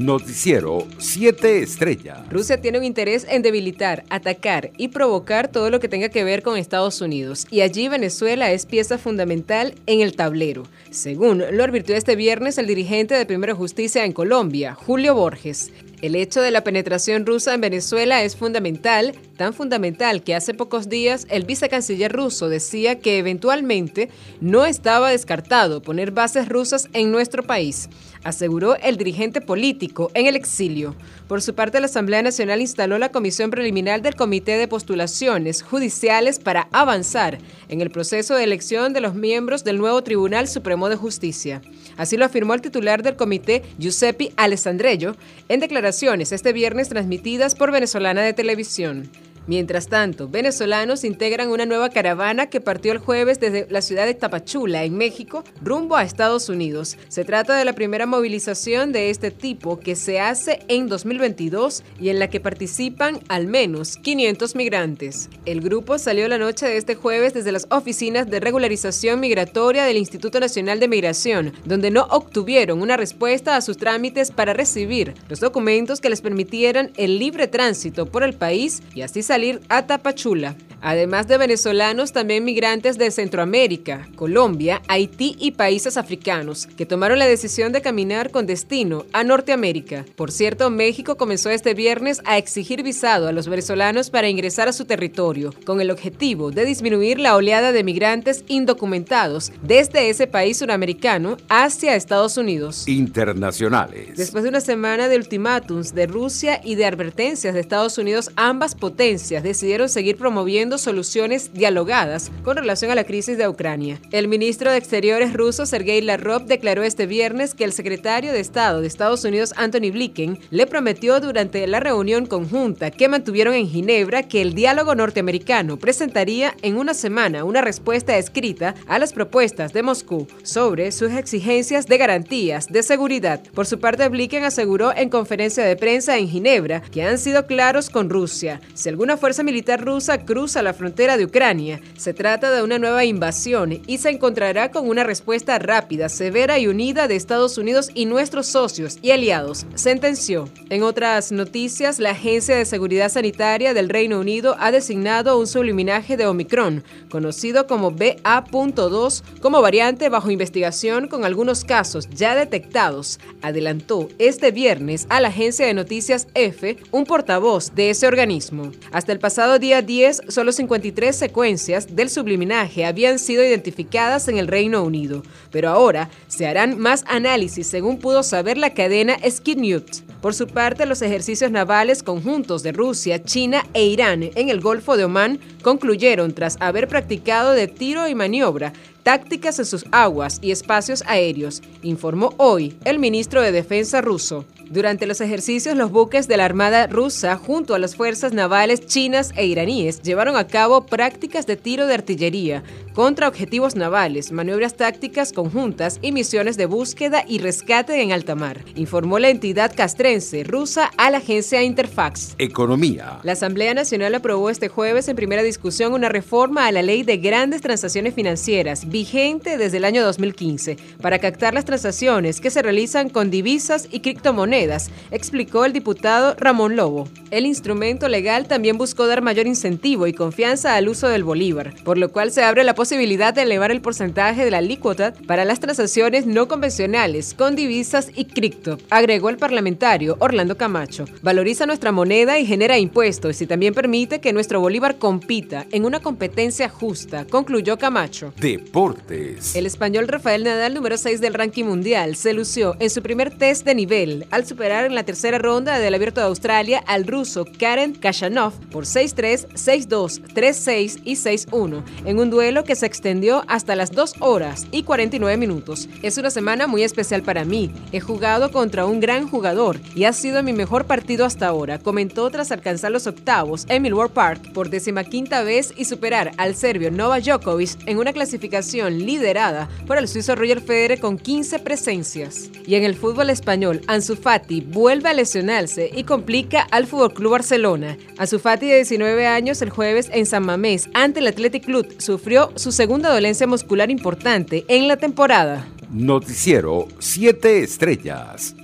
Noticiero 7 Estrellas. Rusia tiene un interés en debilitar, atacar y provocar todo lo que tenga que ver con Estados Unidos. Y allí Venezuela es pieza fundamental en el tablero. Según lo advirtió este viernes el dirigente de Primera Justicia en Colombia, Julio Borges. El hecho de la penetración rusa en Venezuela es fundamental, tan fundamental que hace pocos días el vicecanciller ruso decía que eventualmente no estaba descartado poner bases rusas en nuestro país, aseguró el dirigente político en el exilio. Por su parte, la Asamblea Nacional instaló la comisión preliminar del Comité de Postulaciones Judiciales para avanzar en el proceso de elección de los miembros del nuevo Tribunal Supremo de Justicia. Así lo afirmó el titular del comité, Giuseppe Alessandrello, en declaraciones este viernes transmitidas por Venezolana de Televisión. Mientras tanto, venezolanos integran una nueva caravana que partió el jueves desde la ciudad de Tapachula, en México, rumbo a Estados Unidos. Se trata de la primera movilización de este tipo que se hace en 2022 y en la que participan al menos 500 migrantes. El grupo salió la noche de este jueves desde las oficinas de regularización migratoria del Instituto Nacional de Migración, donde no obtuvieron una respuesta a sus trámites para recibir los documentos que les permitieran el libre tránsito por el país y así salir a Tapachula. Además de venezolanos, también migrantes de Centroamérica, Colombia, Haití y países africanos, que tomaron la decisión de caminar con destino a Norteamérica. Por cierto, México comenzó este viernes a exigir visado a los venezolanos para ingresar a su territorio, con el objetivo de disminuir la oleada de migrantes indocumentados desde ese país suramericano hacia Estados Unidos. Internacionales. Después de una semana de ultimátums de Rusia y de advertencias de Estados Unidos, ambas potencias decidieron seguir promoviendo soluciones dialogadas con relación a la crisis de Ucrania. El ministro de Exteriores ruso, Sergei Lavrov, declaró este viernes que el secretario de Estado de Estados Unidos, Anthony Blinken, le prometió durante la reunión conjunta que mantuvieron en Ginebra que el diálogo norteamericano presentaría en una semana una respuesta escrita a las propuestas de Moscú sobre sus exigencias de garantías de seguridad. Por su parte, Blinken aseguró en conferencia de prensa en Ginebra que han sido claros con Rusia. Si alguna fuerza militar rusa cruza la frontera de Ucrania. Se trata de una nueva invasión y se encontrará con una respuesta rápida, severa y unida de Estados Unidos y nuestros socios y aliados, sentenció. En otras noticias, la Agencia de Seguridad Sanitaria del Reino Unido ha designado un subliminaje de Omicron, conocido como BA.2, como variante bajo investigación con algunos casos ya detectados, adelantó este viernes a la agencia de noticias EFE un portavoz de ese organismo. Hasta el pasado día 10, solo 53 secuencias del subliminaje habían sido identificadas en el Reino Unido, pero ahora se harán más análisis según pudo saber la cadena News. Por su parte, los ejercicios navales conjuntos de Rusia, China e Irán en el Golfo de Omán concluyeron tras haber practicado de tiro y maniobra tácticas en sus aguas y espacios aéreos, informó hoy el ministro de Defensa ruso. Durante los ejercicios, los buques de la Armada rusa, junto a las fuerzas navales chinas e iraníes, llevaron a cabo prácticas de tiro de artillería contra objetivos navales, maniobras tácticas conjuntas y misiones de búsqueda y rescate en alta mar, informó la entidad castrense rusa a la agencia Interfax. Economía. La Asamblea Nacional aprobó este jueves en primera discusión una reforma a la ley de grandes transacciones financieras, vigente desde el año 2015, para captar las transacciones que se realizan con divisas y criptomonedas explicó el diputado Ramón Lobo. El instrumento legal también buscó dar mayor incentivo y confianza al uso del bolívar, por lo cual se abre la posibilidad de elevar el porcentaje de la alícuota para las transacciones no convencionales con divisas y cripto, agregó el parlamentario Orlando Camacho. Valoriza nuestra moneda y genera impuestos y también permite que nuestro bolívar compita en una competencia justa, concluyó Camacho. Deportes. El español Rafael Nadal, número 6 del ranking mundial, se lució en su primer test de nivel al superar en la tercera ronda del Abierto de Australia al ruso Karen Kashanov por 6-3, 6-2, 3-6 y 6-1, en un duelo que se extendió hasta las 2 horas y 49 minutos. Es una semana muy especial para mí. He jugado contra un gran jugador y ha sido mi mejor partido hasta ahora, comentó tras alcanzar los octavos en Millwall Park por decimaquinta vez y superar al serbio Novak Djokovic en una clasificación liderada por el suizo Roger Federer con 15 presencias. Y en el fútbol español, Ansu Fati vuelve a lesionarse y complica al Club Barcelona. Azufati, de 19 años, el jueves en San Mamés ante el Athletic Club sufrió su segunda dolencia muscular importante en la temporada. Noticiero 7 Estrellas.